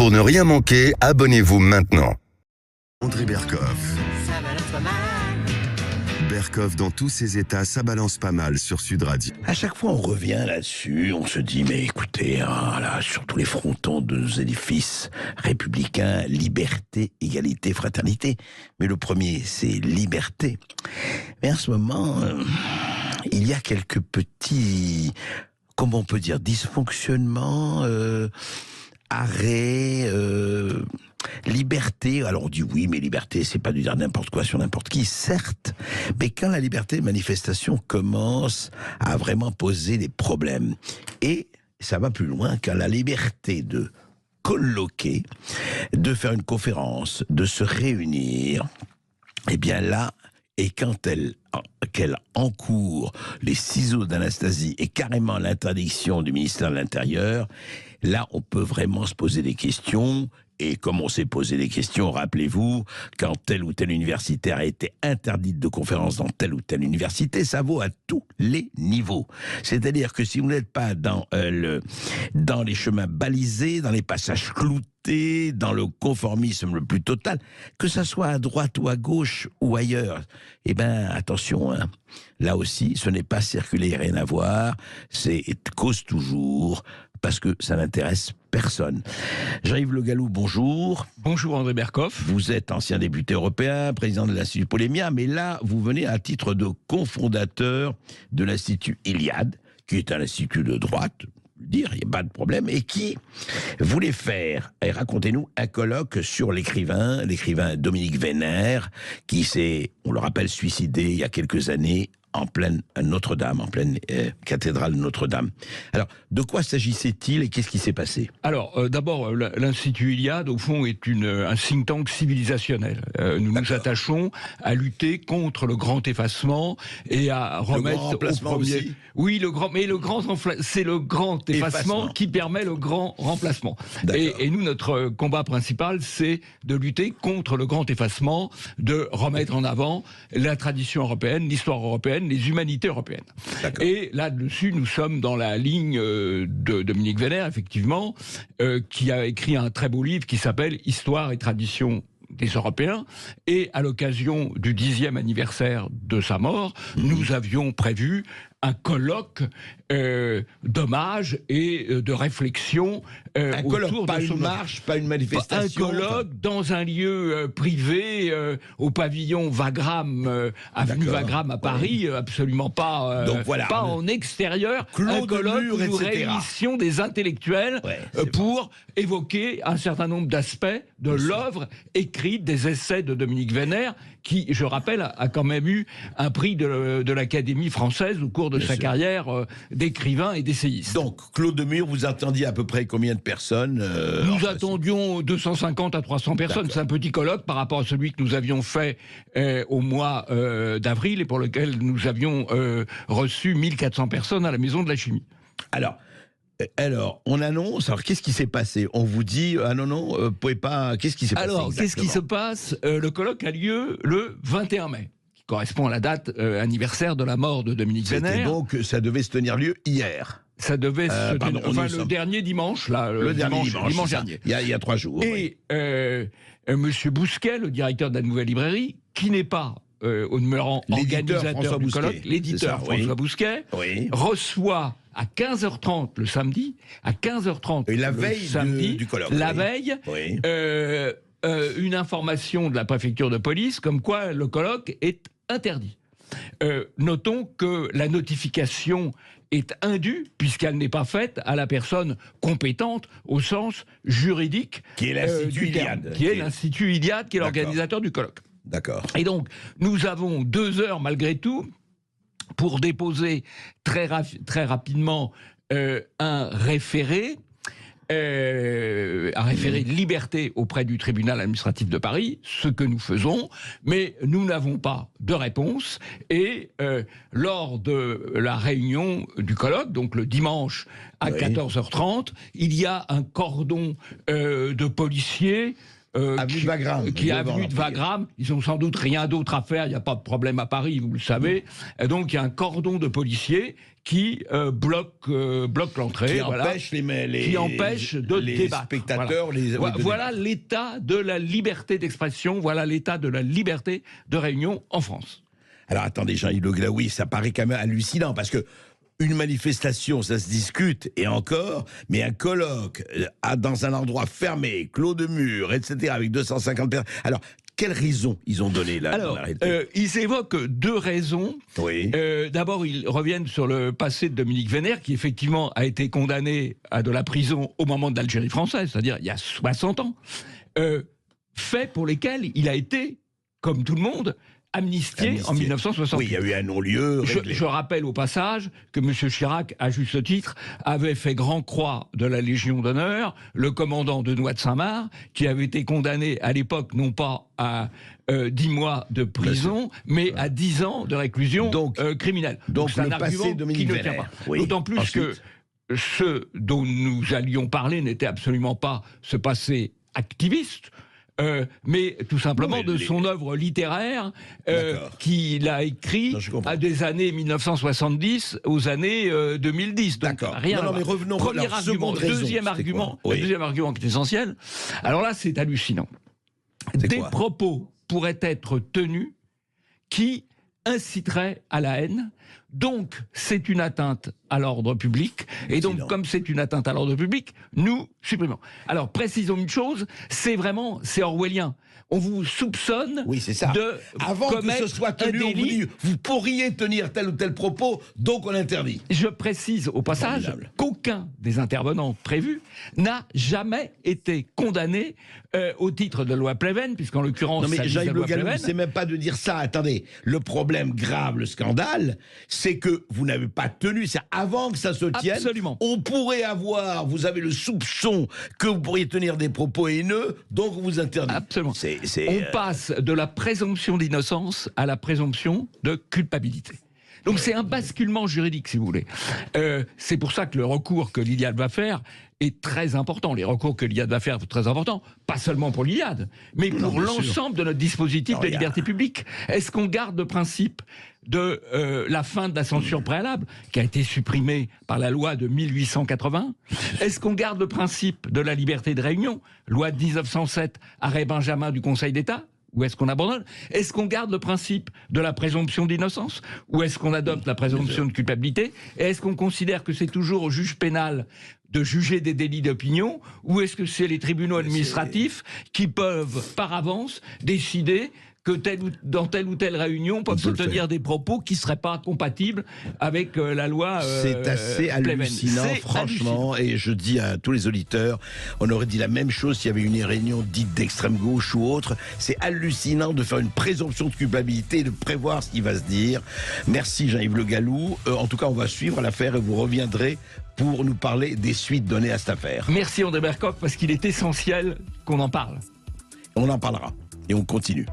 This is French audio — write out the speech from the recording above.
Pour ne rien manquer, abonnez-vous maintenant. André Berkoff. Berkoff, dans tous ses états, ça balance pas mal sur Sud Radio. À chaque fois, on revient là-dessus, on se dit, mais écoutez, hein, là, sur tous les frontons de nos édifices républicains, liberté, égalité, fraternité. Mais le premier, c'est liberté. Mais en ce moment, euh, il y a quelques petits, comment on peut dire, dysfonctionnements, euh, arrêts, euh, liberté. Alors on dit oui, mais liberté, c'est pas de dire n'importe quoi sur n'importe qui, certes. Mais quand la liberté de manifestation commence à vraiment poser des problèmes, et ça va plus loin, quand la liberté de colloquer, de faire une conférence, de se réunir, eh bien là, et quand elle qu'elle encourt les ciseaux d'Anastasie et carrément l'interdiction du ministère de l'Intérieur, là on peut vraiment se poser des questions et comme on s'est posé des questions, rappelez-vous, quand telle ou telle université a été interdite de conférence dans telle ou telle université, ça vaut à tous les niveaux. C'est-à-dire que si vous n'êtes pas dans, euh, le, dans les chemins balisés, dans les passages cloutés, dans le conformisme le plus total, que ça soit à droite ou à gauche ou ailleurs, eh ben attention, hein. là aussi, ce n'est pas circuler, rien à voir, c'est cause toujours, parce que ça n'intéresse personne. Jean-Yves Le Gallou, bonjour. Bonjour André Berkoff. Vous êtes ancien député européen, président de l'Institut Polémia, mais là, vous venez à titre de cofondateur de l'Institut Iliade, qui est un institut de droite, dire, il n'y a pas de problème, et qui voulait faire, et racontez-nous, un colloque sur l'écrivain, l'écrivain Dominique Vénère, qui s'est, on le rappelle, suicidé il y a quelques années en pleine Notre-Dame, en pleine euh, cathédrale Notre-Dame. Alors, de quoi s'agissait-il et qu'est-ce qui s'est passé? Alors, euh, d'abord, euh, l'Institut Iliade, au fond, est une, un think tank civilisationnel. nous nous attachons à lutter contre le grand effacement et à remettre le grand au premier. Aussi. Oui, le grand, mais le grand, c'est le grand effacement, qui permet le grand remplacement. Et, et, nous, notre combat principal, c'est de lutter contre le grand effacement, de remettre en avant la tradition européenne, l'histoire européenne les humanités européennes. Et là-dessus, nous sommes dans la ligne euh, de Dominique Vénère, effectivement, euh, qui a écrit un très beau livre qui s'appelle Histoire et tradition des Européens. Et à l'occasion du dixième anniversaire de sa mort, mmh. nous avions prévu un colloque euh, d'hommage et euh, de réflexion euh, un colloque, pas une marche, pas une manifestation. Un colloque dans un lieu euh, privé au pavillon Wagram, avenue Wagram à Paris, absolument pas, Donc, voilà, pas en extérieur. un colloque où nous réunissions des intellectuels pour évoquer un certain nombre d'aspects de l'œuvre écrite des essais de Dominique Vénère, qui, je rappelle, a quand même eu un prix de, de l'Académie française au cours de sa carrière euh, d'écrivain et d'essayiste. Donc, Claude Demure, vous attendiez à peu près combien de personnes euh, Nous attendions 250 à 300 personnes. C'est un petit colloque par rapport à celui que nous avions fait euh, au mois d'avril et pour lequel nous avions reçu 1400 personnes à la Maison de la Chimie. Alors, alors, on annonce. Alors, qu'est-ce qui s'est passé? On vous dit ah non non, vous pouvez pas. Qu'est-ce qui s'est passé Alors, qu'est-ce qui se passe? Le colloque a lieu le 21 mai correspond à la date euh, anniversaire de la mort de Dominique Vénère. donc, ça devait se tenir lieu hier. Ça devait se tenir, enfin, le dernier dimanche, là, le, dernier dimanche, dernier. Il y, a, trois jours. Et euh, euh, Monsieur Bousquet, le directeur de la nouvelle librairie, qui n'est pas au demeurant organisateur du colloque, l'éditeur François Bousquet, reçoit à 15h30 le samedi, à 15h30 Et la veille samedi, du, colloque, la veille, une information de la préfecture de police comme quoi le colloque est interdit. Euh, notons que la notification est indue puisqu'elle n'est pas faite à la personne compétente au sens juridique qui est l'Institut euh, Iliade, qui est l'Institut Iliade, qui est l'organisateur du colloque. D'accord. Et donc nous avons deux heures malgré tout pour déposer très, très rapidement euh, un référé euh, à référer liberté auprès du tribunal administratif de Paris, ce que nous faisons, mais nous n'avons pas de réponse. Et euh, lors de la réunion du colloque, donc le dimanche à 14h30, il y a un cordon euh, de policiers euh, avenue de qui est avenue de Wagram. Ils ont sans doute rien d'autre à faire. Il n'y a pas de problème à Paris, vous le savez. Et donc il y a un cordon de policiers qui euh, bloque euh, bloque l'entrée, qui empêche les, qui empêche de les spectateurs, voilà. les voilà l'état de la liberté d'expression, voilà l'état de la liberté de réunion en France. Alors attendez, Jean-Yves Le Glaoui, ça paraît quand même hallucinant parce que une manifestation, ça se discute, et encore, mais un colloque euh, dans un endroit fermé, clos de murs, etc., avec 250 personnes. Alors, quelles raisons ils ont donné là Alors, euh, ils évoquent deux raisons. Oui. Euh, D'abord, ils reviennent sur le passé de Dominique Vénère, qui effectivement a été condamné à de la prison au moment de l'Algérie française, c'est-à-dire il y a 60 ans. Euh, faits pour lesquels il a été, comme tout le monde, amnistié, en 1960. Oui, il y a eu un non-lieu. Je, rappelle au passage que M. Chirac, à juste titre, avait fait grand croix de la Légion d'honneur le commandant de Noix de Saint-Marc, qui avait été condamné à l'époque non pas à euh, 10 mois de prison, mais à 10 ans de réclusion donc, euh, criminelle. Donc, c'est un argument qui ne tient pas. D'autant plus que ce dont nous allions parler n'était absolument pas ce passé activiste, euh, mais tout simplement de son œuvre littéraire euh, qu'il a écrit à des années 1970 aux années 2010. Euh, D'accord. Rien. Non, mais revenons. Premier argument, deuxième argument, deuxième argument qui est essentiel. Alors là, c'est hallucinant. Des propos pourraient être tenus qui inciteraient à la haine donc, c'est une atteinte à l'ordre public. Et donc, comme c'est une atteinte à l'ordre public, nous supprimons. Alors, précisons une chose, c'est vraiment, c'est orwellien on vous soupçonne oui, ça. de Avant que ce soit tenu, on vous dit, vous pourriez tenir tel ou tel propos, donc on interdit. Je précise au passage qu'aucun des intervenants prévus n'a jamais été condamné euh, au titre de loi Pleven, puisqu'en l'occurrence, non mais Jean-Yves Le c'est même pas de dire ça. Attendez, le problème grave, le scandale, c'est que vous n'avez pas tenu. C'est avant que ça se tienne. Absolument. On pourrait avoir, vous avez le soupçon que vous pourriez tenir des propos haineux, donc vous interdit. Absolument. On euh, passe de la présomption d'innocence à la présomption de culpabilité. Donc c'est un basculement juridique, si vous voulez. Euh, c'est pour ça que le recours que l'Iliade va faire est très important. Les recours que l'Iliade va faire sont très importants, pas seulement pour l'Iliade, mais pour l'ensemble de notre dispositif de liberté publique. Est-ce qu'on garde le principe de euh, la fin de la censure préalable, qui a été supprimée par la loi de 1880 Est-ce qu'on garde le principe de la liberté de réunion, loi de 1907, arrêt Benjamin du Conseil d'État? Ou est-ce qu'on abandonne? Est-ce qu'on garde le principe de la présomption d'innocence? Ou est-ce qu'on adopte la présomption de culpabilité? Et est-ce qu'on considère que c'est toujours au juge pénal de juger des délits d'opinion? Ou est-ce que c'est les tribunaux administratifs qui peuvent, par avance, décider que dans telle ou telle réunion peuvent se tenir des propos qui ne seraient pas compatibles avec euh, la loi. Euh, c'est assez hallucinant, franchement. Et je dis à tous les auditeurs, on aurait dit la même chose s'il y avait une réunion dite d'extrême gauche ou autre. C'est hallucinant de faire une présomption de culpabilité et de prévoir ce qui va se dire. Merci Jean-Yves Le Gallou. Euh, en tout cas, on va suivre l'affaire et vous reviendrez pour nous parler des suites données à cette affaire. Merci André Bercoq parce qu'il est essentiel qu'on en parle. On en parlera et on continue.